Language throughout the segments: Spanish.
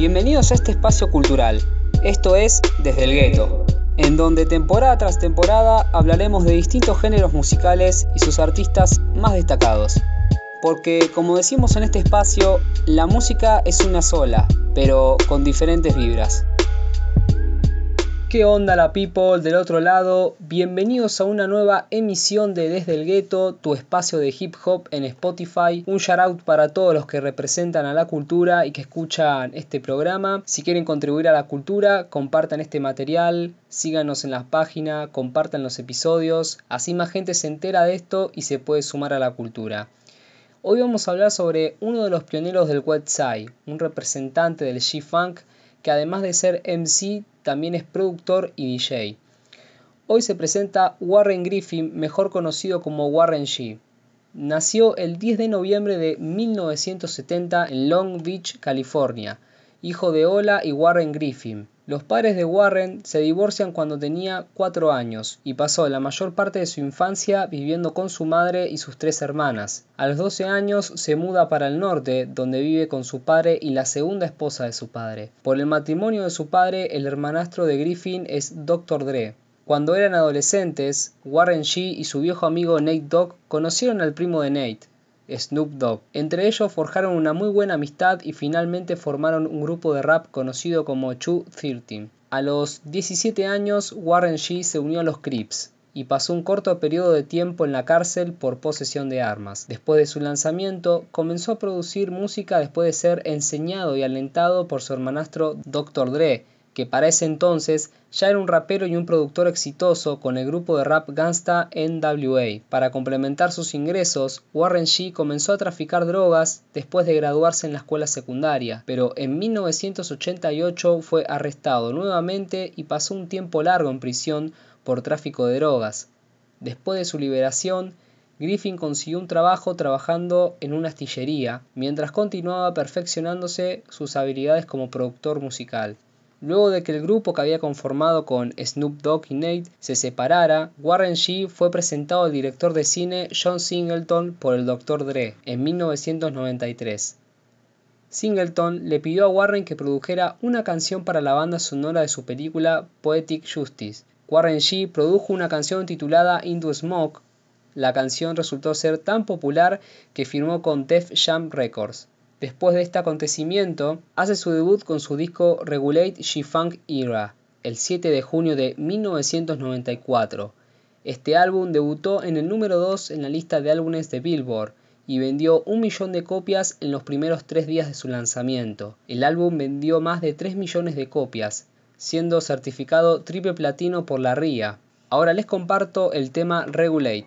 Bienvenidos a este espacio cultural. Esto es Desde el Gueto, en donde temporada tras temporada hablaremos de distintos géneros musicales y sus artistas más destacados. Porque, como decimos en este espacio, la música es una sola, pero con diferentes vibras. ¿Qué onda la people del otro lado? Bienvenidos a una nueva emisión de Desde el Gueto, tu espacio de hip hop en Spotify. Un shout out para todos los que representan a la cultura y que escuchan este programa. Si quieren contribuir a la cultura, compartan este material, síganos en la página, compartan los episodios, así más gente se entera de esto y se puede sumar a la cultura. Hoy vamos a hablar sobre uno de los pioneros del Side, un representante del G-Funk que además de ser MC también es productor y DJ. Hoy se presenta Warren Griffin, mejor conocido como Warren G. Nació el 10 de noviembre de 1970 en Long Beach, California, hijo de Ola y Warren Griffin. Los padres de Warren se divorcian cuando tenía 4 años y pasó la mayor parte de su infancia viviendo con su madre y sus tres hermanas. A los 12 años se muda para el norte, donde vive con su padre y la segunda esposa de su padre. Por el matrimonio de su padre, el hermanastro de Griffin es Dr. Dre. Cuando eran adolescentes, Warren G y su viejo amigo Nate Dogg conocieron al primo de Nate, Snoop Dogg. Entre ellos forjaron una muy buena amistad y finalmente formaron un grupo de rap conocido como Chu 13. A los 17 años, Warren G se unió a los Crips y pasó un corto periodo de tiempo en la cárcel por posesión de armas. Después de su lanzamiento, comenzó a producir música después de ser enseñado y alentado por su hermanastro Dr. Dre, que para ese entonces ya era un rapero y un productor exitoso con el grupo de rap gangsta NWA. Para complementar sus ingresos, Warren G comenzó a traficar drogas después de graduarse en la escuela secundaria, pero en 1988 fue arrestado nuevamente y pasó un tiempo largo en prisión por tráfico de drogas. Después de su liberación, Griffin consiguió un trabajo trabajando en una astillería, mientras continuaba perfeccionándose sus habilidades como productor musical. Luego de que el grupo que había conformado con Snoop Dogg y Nate se separara, Warren G fue presentado al director de cine John Singleton por el Dr. Dre en 1993. Singleton le pidió a Warren que produjera una canción para la banda sonora de su película Poetic Justice. Warren G produjo una canción titulada Into Smoke. La canción resultó ser tan popular que firmó con Def Jam Records. Después de este acontecimiento, hace su debut con su disco Regulate G-Funk Era, el 7 de junio de 1994. Este álbum debutó en el número 2 en la lista de álbumes de Billboard y vendió un millón de copias en los primeros tres días de su lanzamiento. El álbum vendió más de 3 millones de copias, siendo certificado triple platino por la RIA. Ahora les comparto el tema Regulate.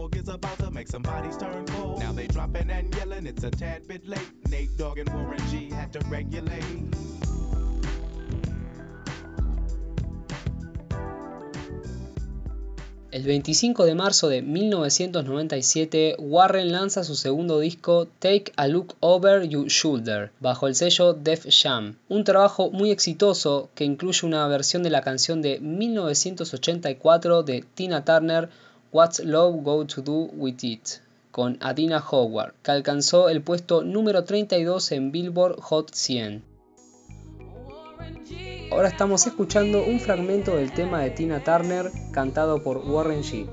Now they dropping and yelling, it's a tad bit late. Nate Dogg and Warren G to regulate. El 25 de marzo de 1997, Warren lanza su segundo disco Take a Look Over Your Shoulder, bajo el sello Def Jam, un trabajo muy exitoso que incluye una versión de la canción de 1984 de Tina Turner, What's Love Go to Do With It, con Adina Howard, que alcanzó el puesto número 32 en Billboard Hot 100. Ahora estamos escuchando un fragmento del tema de Tina Turner cantado por Warren G.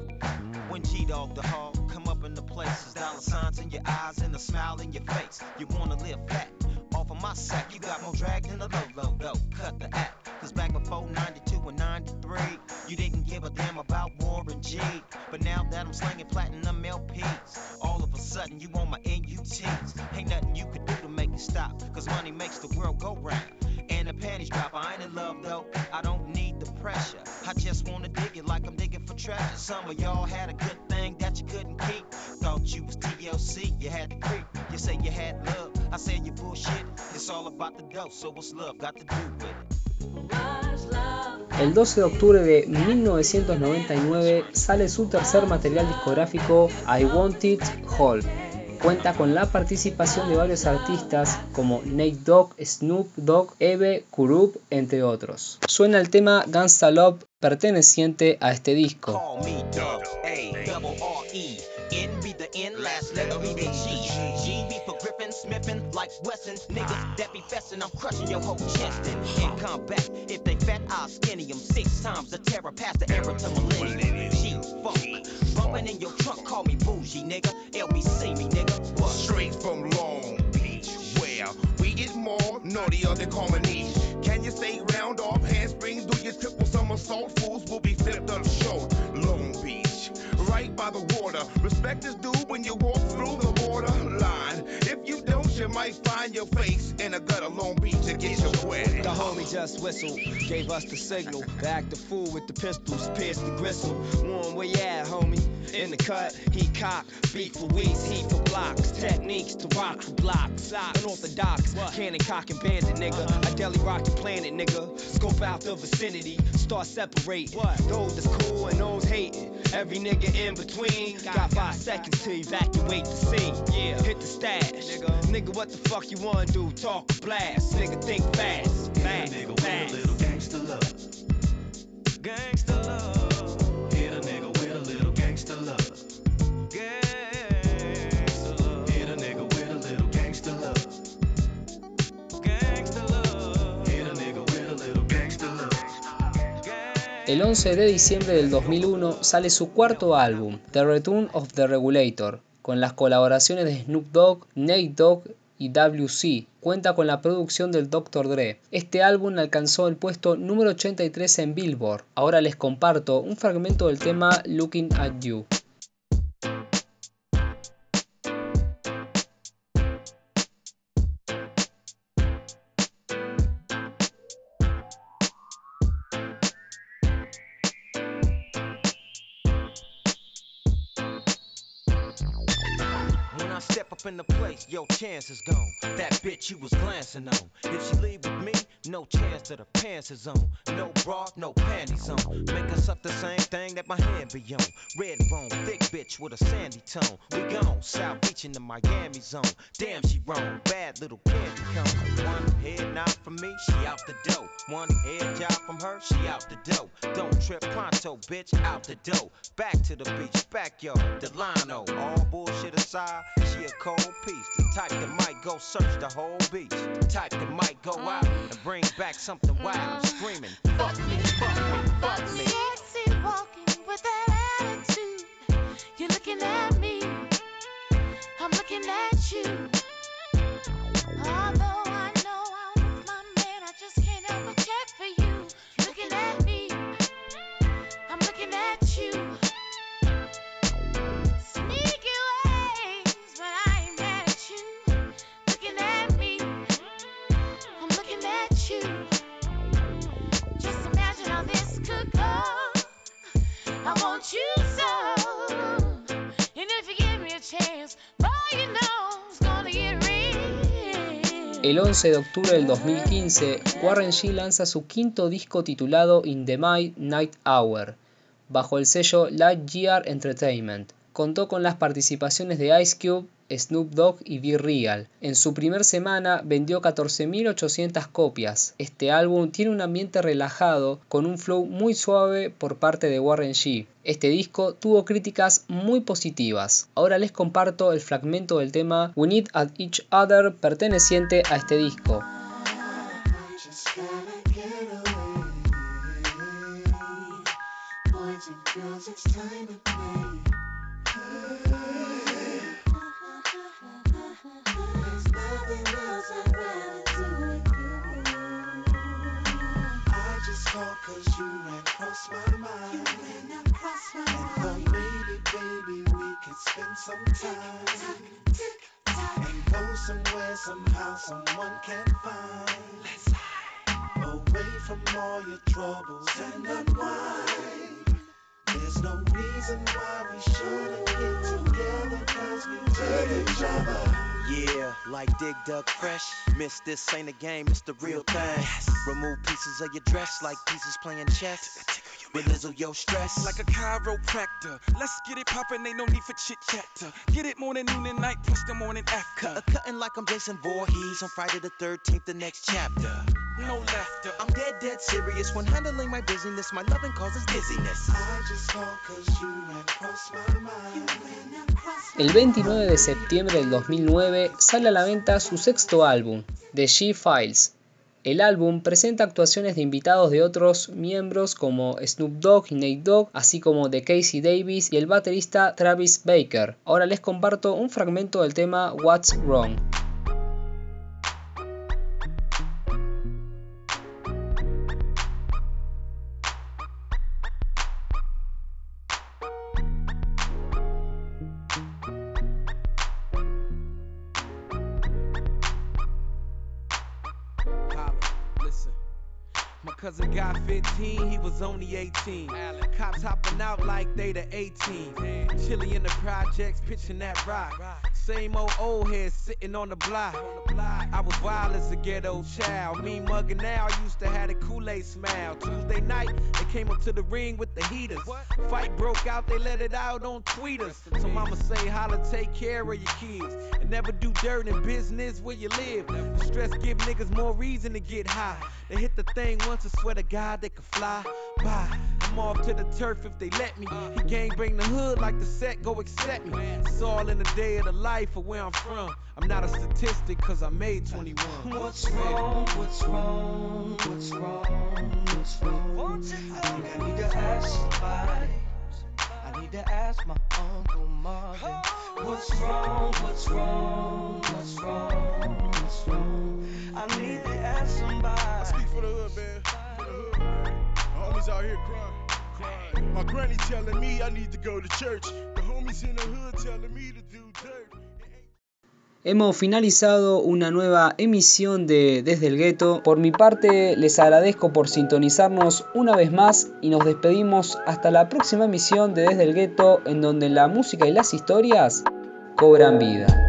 Cause back before 92 and 93, you didn't give a damn about Warren G. But now that I'm slinging platinum LPs, all of a sudden you on my NUTs. Ain't nothing you could do to make it stop. Cause money makes the world go round. And the panties drop. I ain't in love though. I don't need the pressure. I just wanna dig it like I'm digging for treasure. Some of y'all had a good thing that you couldn't keep. Thought you was TLC, you had to creep. You say you had love. I say you bullshit. It's all about the dough. So what's love got to do with it? El 12 de octubre de 1999 sale su tercer material discográfico I Want It Whole. Cuenta con la participación de varios artistas como Nate Dogg, Snoop Dogg, Eve, Kurup, entre otros. Suena el tema Love perteneciente a este disco. Sniffing like Wesson. Niggas that be fessin', I'm crushing your whole chest. And in combat, if they fat, I'll skinny them six times. The terror past the era to millennium. She funk. Bumpin' in your trunk, call me bougie, nigga. LBC me, nigga. What? Straight from Long Beach, where we get more naughtier than comedy. Can you say round off handsprings? Do your triple somersault? Fools will be flipped up short. Right by the water. Respect is due when you walk through the border line. If you don't, you might find your face in a gutter Long Beach to get your wet. The homie just whistled, gave us the signal. Act the fool with the pistols, pierce the gristle. One where you at, homie? In the cut, he cock, beat for weeks, heat for blocks, techniques to rock for blocks. Unorthodox, cannon cock and bandit, nigga. I deli rock the planet, nigga. Scope out the vicinity, start separate. Those that's cool and those hating. Every nigga in between. Got five seconds to evacuate the scene. Yeah, hit the stash. Nigga, nigga what the fuck you wanna do? Talk blast. Nigga, think fast. Fast, nigga, fast. With a little gangster love. Gangster love. El 11 de diciembre del 2001 sale su cuarto álbum, The Return of the Regulator, con las colaboraciones de Snoop Dogg, Nate Dogg y WC. Cuenta con la producción del Dr. Dre. Este álbum alcanzó el puesto número 83 en Billboard. Ahora les comparto un fragmento del tema Looking at You. In the place, your chance is gone. That bitch you was glancing on. If she leave with me, no chance that her pants is on. No bra, no panties on. Make us up the same thing that my hand be on. Red bone, thick bitch with a sandy tone. We gone, South Beach in the Miami zone. Damn, she wrong, bad little candy cone. One head knock from me, she out the dough. One head job from her, she out the dough. Don't trip pronto, bitch, out the dough. Back to the beach, backyard, Delano. Oh. All bullshit aside, she a cold piece. The type that might go search the whole beach. The type that might go out and bring back something wild. Screaming, fuck me, fuck me, fuck me. El 11 de octubre del 2015, Warren G lanza su quinto disco titulado In the Midnight Hour, bajo el sello Lightyear Entertainment. Contó con las participaciones de Ice Cube, Snoop Dogg y Be Real. En su primer semana vendió 14.800 copias. Este álbum tiene un ambiente relajado con un flow muy suave por parte de Warren G. Este disco tuvo críticas muy positivas. Ahora les comparto el fragmento del tema We Need at Each Other perteneciente a este disco. I cause you ran across my mind. You ran across my mind. And thought maybe, baby, we could spend some time. Tick, tick, tock. And go somewhere, somehow, someone can find. Let's hide. Away from all your troubles and unwind. There's no reason why we shouldn't get together cause we dig each other. Yeah, like Dig Dug Fresh. Miss this ain't a game, it's the real thing. Remove pieces of your dress like pieces playing chess. Belizzle your stress. like a chiropractor. Let's get it poppin', ain't no need for chit chat. Get it morning, noon, and night, plus the morning after. Cut, cutting like I'm Jason Voorhees on Friday the 13th, the next chapter. No laughter. I'm dead, dead serious when handling my business. My loving causes dizziness. I just called cause you ran across my mind. El 29 de septiembre del 2009 sale a la venta su sexto álbum, The G-Files. El álbum presenta actuaciones de invitados de otros miembros como Snoop Dogg y Nate Dogg, así como de Casey Davis y el baterista Travis Baker. Ahora les comparto un fragmento del tema What's Wrong. he was only 18. Cops hopping out like they the 18. Chilly in the projects, pitching that rock. Same old old head sitting on the block. I was wild as a ghetto child. Me mugging now, used to have a Kool-Aid smile. Tuesday night, they came up to the ring with the heaters. Fight broke out, they let it out on tweeters. So mama say, holla, take care of your kids. And never do dirt in business where you live. The stress give niggas more reason to get high. They hit the thing once, I swear to God, they could fly by. I'm off to the turf if they let me. He gang bring the hood like the set, go accept me. It's all in the day of the life of where I'm from. I'm not a statistic, cause I made 21. What's wrong? What's wrong? What's wrong? What's wrong? I think I need to ask somebody. I need to ask my Uncle Marvin. Oh. What's wrong? What's wrong? What's wrong? What's wrong? I need to ask somebody. Speak for the hood, man. For the hood, man. My homies out here crying. My granny I need to go to church. Homies in the hood to do. Hemos finalizado una nueva emisión de Desde el Gueto. Por mi parte, les agradezco por sintonizarnos una vez más y nos despedimos hasta la próxima emisión de Desde el Gueto, en donde la música y las historias cobran vida.